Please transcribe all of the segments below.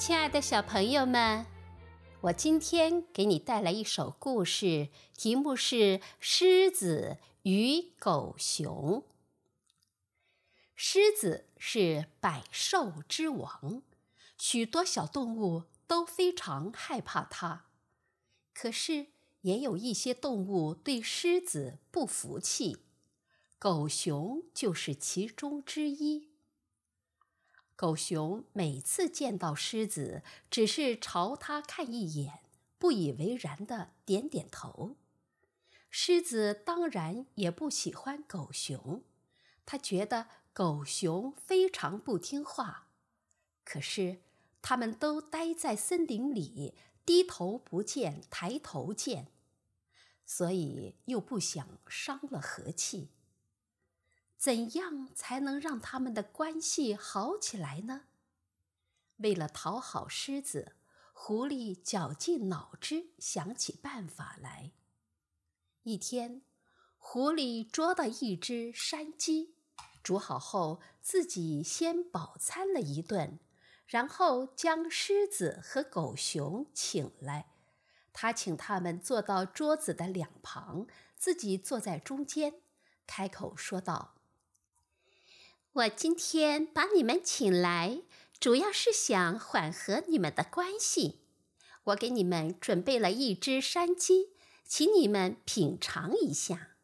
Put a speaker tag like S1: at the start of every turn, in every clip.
S1: 亲爱的小朋友们，我今天给你带来一首故事，题目是《狮子与狗熊》。狮子是百兽之王，许多小动物都非常害怕它。可是，也有一些动物对狮子不服气，狗熊就是其中之一。狗熊每次见到狮子，只是朝它看一眼，不以为然的点点头。狮子当然也不喜欢狗熊，他觉得狗熊非常不听话。可是他们都待在森林里，低头不见抬头见，所以又不想伤了和气。怎样才能让他们的关系好起来呢？为了讨好狮子，狐狸绞尽脑汁想起办法来。一天，狐狸捉到一只山鸡，煮好后自己先饱餐了一顿，然后将狮子和狗熊请来。他请他们坐到桌子的两旁，自己坐在中间，开口说道。我今天把你们请来，主要是想缓和你们的关系。我给你们准备了一只山鸡，请你们品尝一下。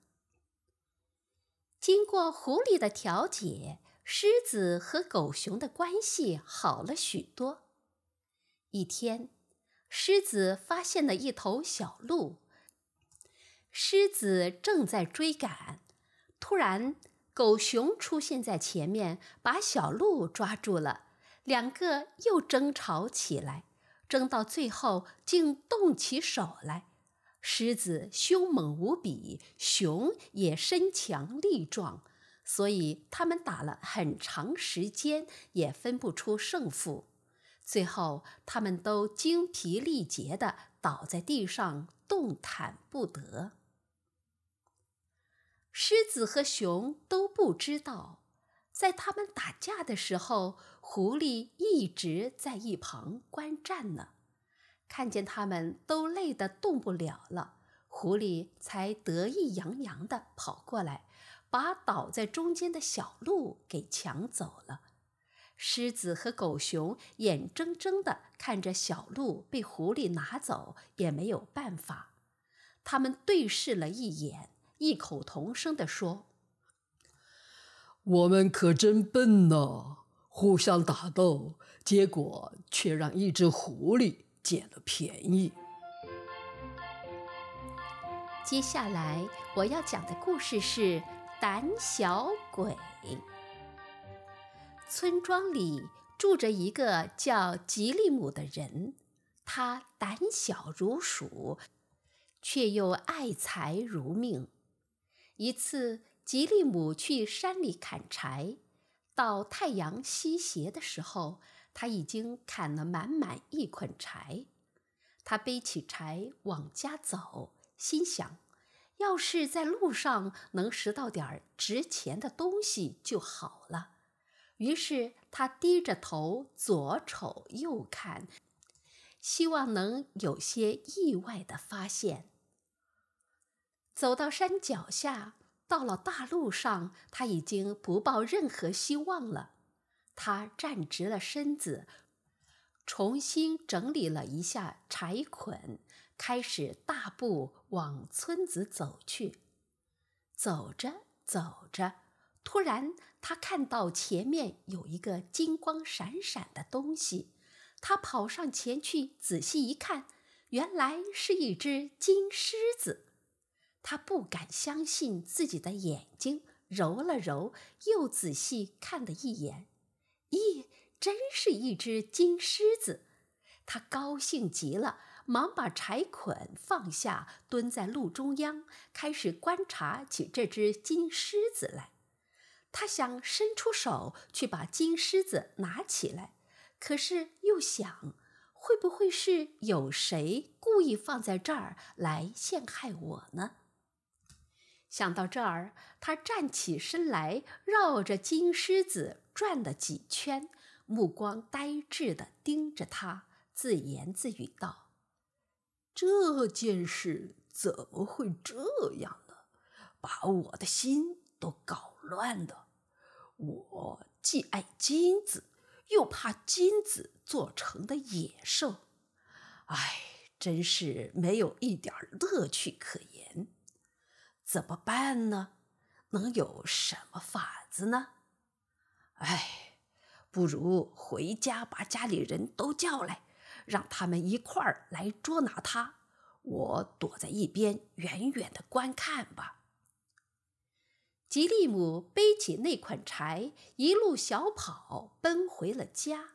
S1: 经过狐狸的调解，狮子和狗熊的关系好了许多。一天，狮子发现了一头小鹿，狮子正在追赶，突然。狗熊出现在前面，把小鹿抓住了，两个又争吵起来，争到最后竟动起手来。狮子凶猛无比，熊也身强力壮，所以他们打了很长时间也分不出胜负。最后，他们都精疲力竭地倒在地上，动弹不得。狮子和熊都不知道，在他们打架的时候，狐狸一直在一旁观战呢。看见他们都累得动不了了，狐狸才得意洋洋地跑过来，把倒在中间的小鹿给抢走了。狮子和狗熊眼睁睁地看着小鹿被狐狸拿走，也没有办法。他们对视了一眼。异口同声地说：“
S2: 我们可真笨呐！互相打斗，结果却让一只狐狸捡了便宜。”
S1: 接下来我要讲的故事是《胆小鬼》。村庄里住着一个叫吉利姆的人，他胆小如鼠，却又爱财如命。一次，吉利姆去山里砍柴，到太阳西斜的时候，他已经砍了满满一捆柴。他背起柴往家走，心想：要是在路上能拾到点值钱的东西就好了。于是他低着头，左瞅右看，希望能有些意外的发现。走到山脚下，到了大路上，他已经不抱任何希望了。他站直了身子，重新整理了一下柴捆，开始大步往村子走去。走着走着，突然他看到前面有一个金光闪闪的东西，他跑上前去仔细一看，原来是一只金狮子。他不敢相信自己的眼睛，揉了揉，又仔细看了一眼，咦，真是一只金狮子！他高兴极了，忙把柴捆放下，蹲在路中央，开始观察起这只金狮子来。他想伸出手去把金狮子拿起来，可是又想，会不会是有谁故意放在这儿来陷害我呢？想到这儿，他站起身来，绕着金狮子转了几圈，目光呆滞地盯着他，自言自语道：“
S2: 这件事怎么会这样呢？把我的心都搞乱了。我既爱金子，又怕金子做成的野兽。唉，真是没有一点乐趣可言。怎么办呢？能有什么法子呢？唉。”不如回家把家里人都叫来，让他们一块儿来捉拿他。我躲在一边，远远的观看吧。
S1: 吉利姆背起那捆柴，一路小跑奔回了家。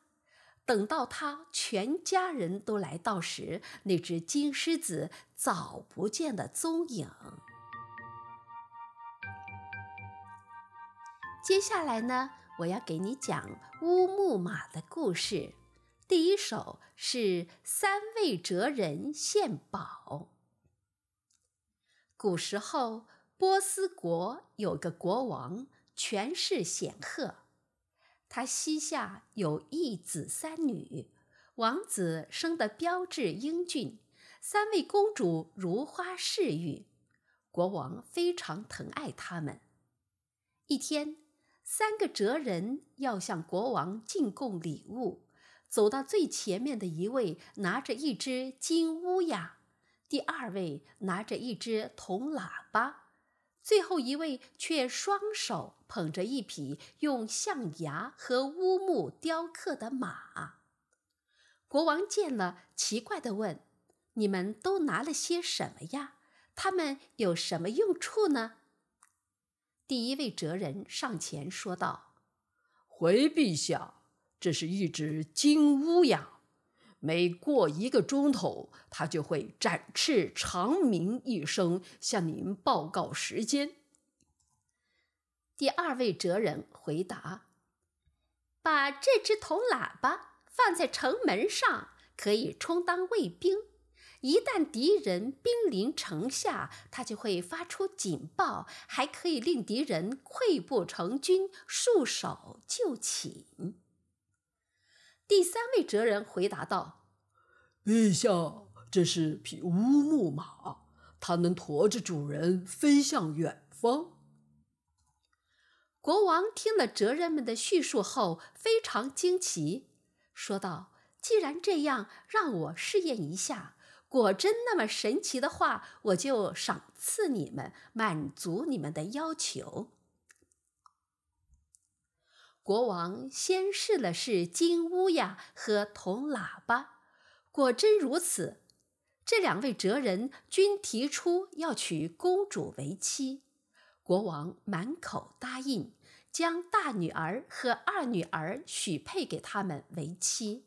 S1: 等到他全家人都来到时，那只金狮子早不见了踪影。接下来呢？我要给你讲乌木马的故事。第一首是三位哲人献宝。古时候，波斯国有个国王，权势显赫。他膝下有一子三女，王子生得标致英俊，三位公主如花似玉，国王非常疼爱他们。一天。三个哲人要向国王进贡礼物，走到最前面的一位拿着一只金乌鸦，第二位拿着一只铜喇叭，最后一位却双手捧着一匹用象牙和乌木雕刻的马。国王见了，奇怪地问：“你们都拿了些什么呀？他们有什么用处呢？”第一位哲人上前说道：“
S2: 回陛下，这是一只金乌鸦，每过一个钟头，它就会展翅长鸣一声，向您报告时间。”
S1: 第二位哲人回答：“把这只铜喇叭放在城门上，可以充当卫兵。”一旦敌人兵临城下，他就会发出警报，还可以令敌人溃不成军，束手就擒。第三位哲人回答道：“
S2: 陛下，这是匹乌木马，它能驮着主人飞向远方。”
S1: 国王听了哲人们的叙述后，非常惊奇，说道：“既然这样，让我试验一下。”果真那么神奇的话，我就赏赐你们，满足你们的要求。国王先试了试金乌鸦和铜喇叭，果真如此。这两位哲人均提出要娶公主为妻，国王满口答应，将大女儿和二女儿许配给他们为妻。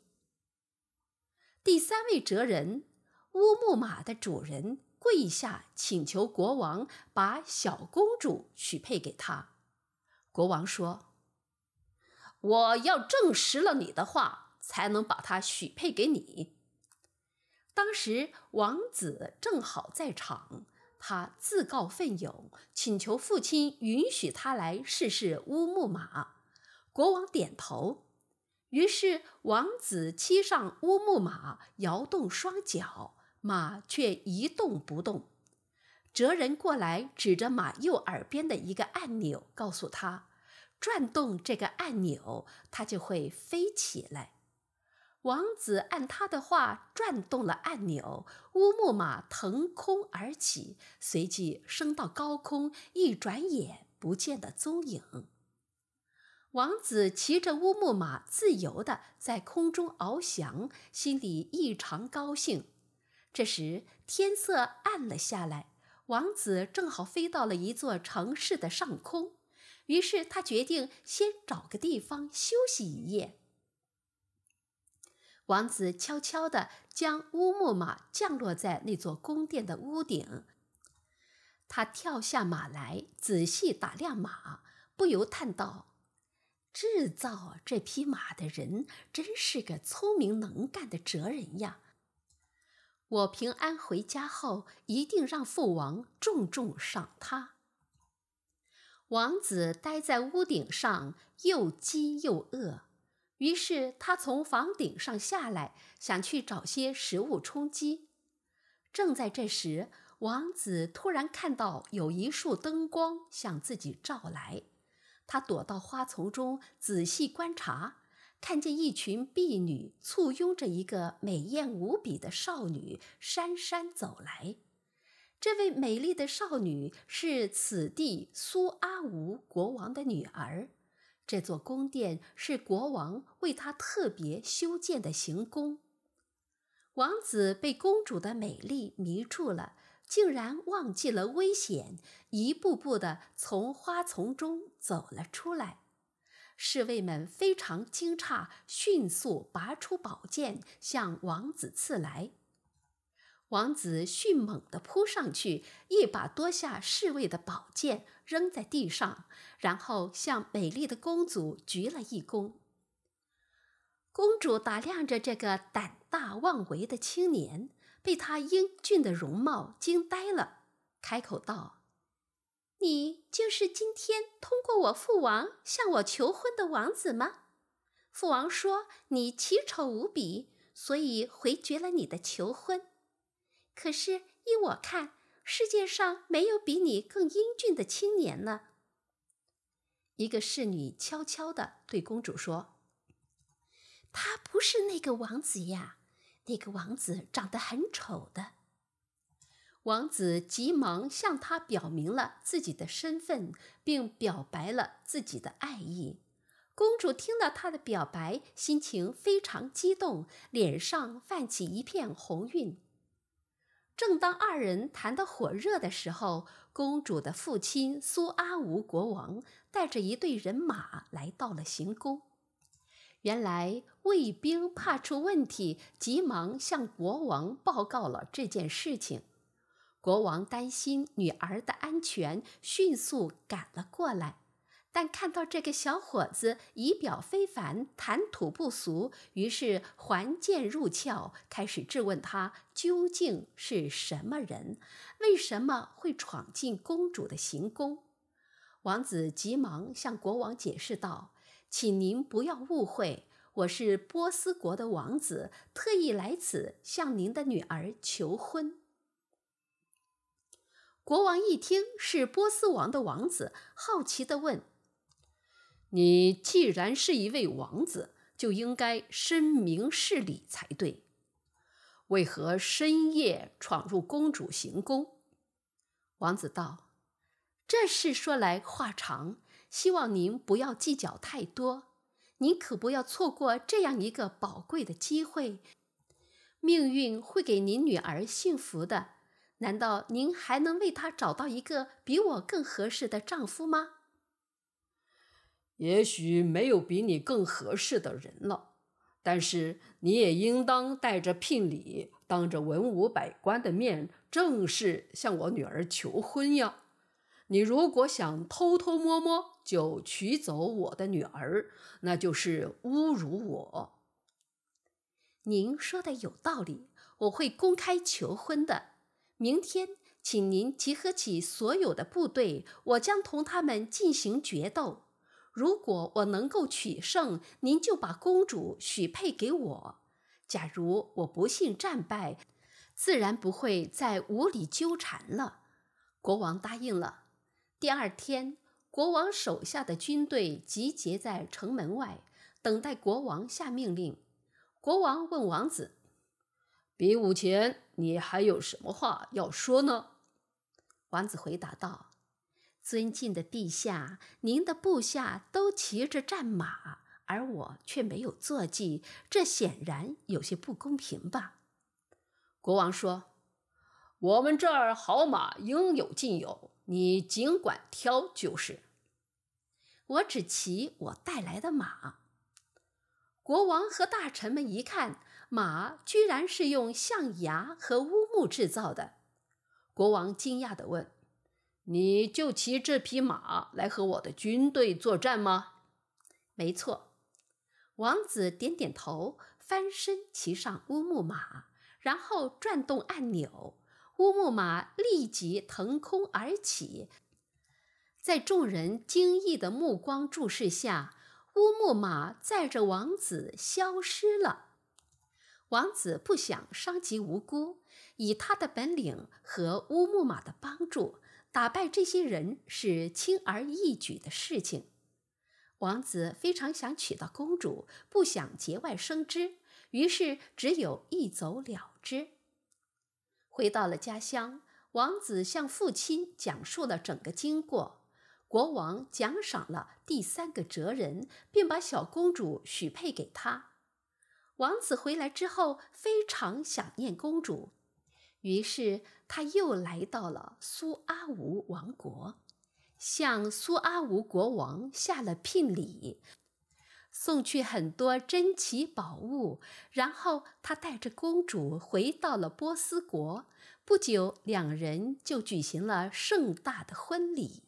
S1: 第三位哲人。乌木马的主人跪下请求国王把小公主许配给他。国王说：“我要证实了你的话，才能把她许配给你。”当时王子正好在场，他自告奋勇，请求父亲允许他来试试乌木马。国王点头，于是王子骑上乌木马，摇动双脚。马却一动不动。哲人过来，指着马右耳边的一个按钮，告诉他：“转动这个按钮，它就会飞起来。”王子按他的话转动了按钮，乌木马腾空而起，随即升到高空，一转眼不见了踪影。王子骑着乌木马，自由地在空中翱翔，心里异常高兴。这时天色暗了下来，王子正好飞到了一座城市的上空，于是他决定先找个地方休息一夜。王子悄悄地将乌木马降落在那座宫殿的屋顶，他跳下马来，仔细打量马，不由叹道：“制造这匹马的人真是个聪明能干的哲人呀！”我平安回家后，一定让父王重重赏他。王子待在屋顶上，又饥又饿，于是他从房顶上下来，想去找些食物充饥。正在这时，王子突然看到有一束灯光向自己照来，他躲到花丛中仔细观察，看见一群婢女簇拥着一个美艳无比的少女姗姗走来。这位美丽的少女是此地苏阿吴国王的女儿。这座宫殿是国王为她特别修建的行宫。王子被公主的美丽迷住了，竟然忘记了危险，一步步地从花丛中走了出来。侍卫们非常惊诧，迅速拔出宝剑向王子刺来。王子迅猛地扑上去，一把夺下侍卫的宝剑，扔在地上，然后向美丽的公主鞠了一躬。公主打量着这个胆大妄为的青年，被他英俊的容貌惊呆了，开口道：“你就是今天通过我父王向我求婚的王子吗？父王说你奇丑无比，所以回绝了你的求婚。”可是依我看，世界上没有比你更英俊的青年呢。一个侍女悄悄地对公主说：“他不是那个王子呀，那个王子长得很丑的。”王子急忙向她表明了自己的身份，并表白了自己的爱意。公主听到他的表白，心情非常激动，脸上泛起一片红晕。正当二人谈得火热的时候，公主的父亲苏阿吴国王带着一队人马来到了行宫。原来卫兵怕出问题，急忙向国王报告了这件事情。国王担心女儿的安全，迅速赶了过来。但看到这个小伙子仪表非凡，谈吐不俗，于是还剑入鞘，开始质问他究竟是什么人，为什么会闯进公主的行宫。王子急忙向国王解释道：“请您不要误会，我是波斯国的王子，特意来此向您的女儿求婚。”国王一听是波斯王的王子，好奇地问。
S2: 你既然是一位王子，就应该深明事理才对。为何深夜闯入公主行宫？
S1: 王子道：“这事说来话长，希望您不要计较太多。您可不要错过这样一个宝贵的机会。命运会给您女儿幸福的。难道您还能为她找到一个比我更合适的丈夫吗？”
S2: 也许没有比你更合适的人了，但是你也应当带着聘礼，当着文武百官的面，正式向我女儿求婚呀！你如果想偷偷摸摸就娶走我的女儿，那就是侮辱我。
S1: 您说的有道理，我会公开求婚的。明天，请您集合起所有的部队，我将同他们进行决斗。如果我能够取胜，您就把公主许配给我；假如我不幸战败，自然不会再无理纠缠了。国王答应了。第二天，国王手下的军队集结在城门外，等待国王下命令。国王问王子：“
S2: 比武前，你还有什么话要说呢？”
S1: 王子回答道。尊敬的陛下，您的部下都骑着战马，而我却没有坐骑，这显然有些不公平吧？
S2: 国王说：“我们这儿好马应有尽有，你尽管挑就是。”
S1: 我只骑我带来的马。国王和大臣们一看，马居然是用象牙和乌木制造的。国王惊讶地问。
S2: 你就骑这匹马来和我的军队作战吗？
S1: 没错。王子点点头，翻身骑上乌木马，然后转动按钮，乌木马立即腾空而起。在众人惊异的目光注视下，乌木马载着王子消失了。王子不想伤及无辜，以他的本领和乌木马的帮助，打败这些人是轻而易举的事情。王子非常想娶到公主，不想节外生枝，于是只有一走了之。回到了家乡，王子向父亲讲述了整个经过。国王奖赏了第三个哲人，并把小公主许配给他。王子回来之后，非常想念公主，于是他又来到了苏阿吴王国，向苏阿吴国王下了聘礼，送去很多珍奇宝物。然后他带着公主回到了波斯国，不久，两人就举行了盛大的婚礼。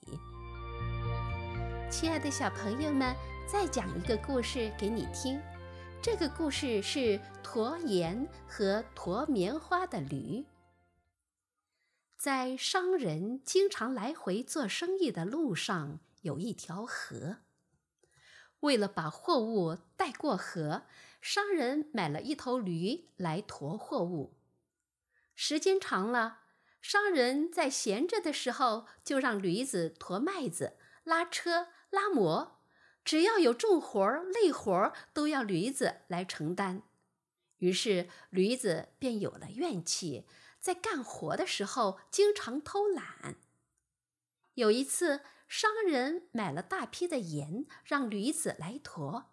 S1: 亲爱的小朋友们，再讲一个故事给你听。这个故事是驮盐和驮棉花的驴。在商人经常来回做生意的路上，有一条河。为了把货物带过河，商人买了一头驴来驮货物。时间长了，商人在闲着的时候，就让驴子驮麦子、拉车。拉磨，只要有重活儿、累活儿，都要驴子来承担。于是驴子便有了怨气，在干活的时候经常偷懒。有一次，商人买了大批的盐，让驴子来驮。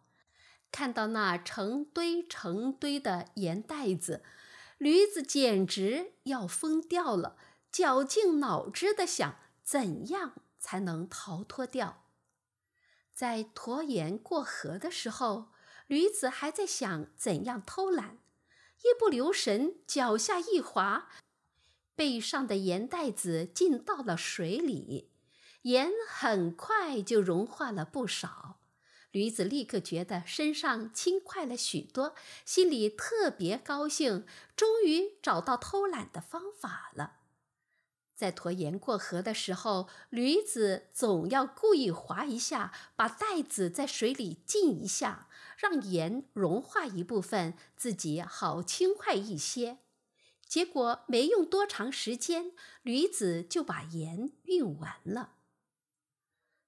S1: 看到那成堆成堆的盐袋子，驴子简直要疯掉了，绞尽脑汁的想怎样才能逃脱掉。在驮盐过河的时候，驴子还在想怎样偷懒，一不留神脚下一滑，背上的盐袋子进到了水里，盐很快就融化了不少。驴子立刻觉得身上轻快了许多，心里特别高兴，终于找到偷懒的方法了。在驮盐过河的时候，驴子总要故意滑一下，把袋子在水里浸一下，让盐融化一部分，自己好轻快一些。结果没用多长时间，驴子就把盐运完了。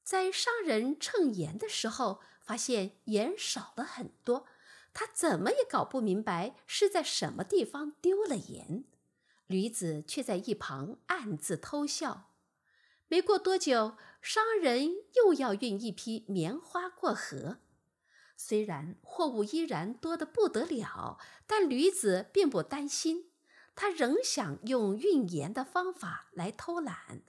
S1: 在商人称盐的时候，发现盐少了很多，他怎么也搞不明白是在什么地方丢了盐。驴子却在一旁暗自偷笑。没过多久，商人又要运一批棉花过河。虽然货物依然多得不得了，但驴子并不担心，他仍想用运盐的方法来偷懒。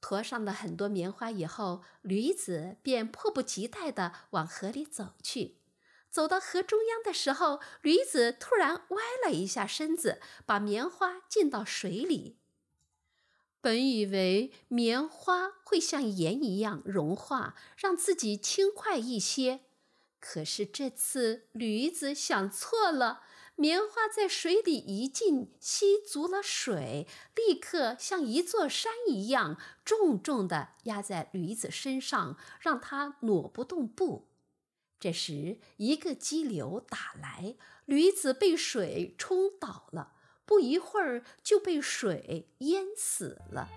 S1: 驮上了很多棉花以后，驴子便迫不及待地往河里走去。走到河中央的时候，驴子突然歪了一下身子，把棉花浸到水里。本以为棉花会像盐一样融化，让自己轻快一些，可是这次驴子想错了。棉花在水里一浸，吸足了水，立刻像一座山一样重重地压在驴子身上，让它挪不动步。这时，一个激流打来，驴子被水冲倒了，不一会儿就被水淹死了。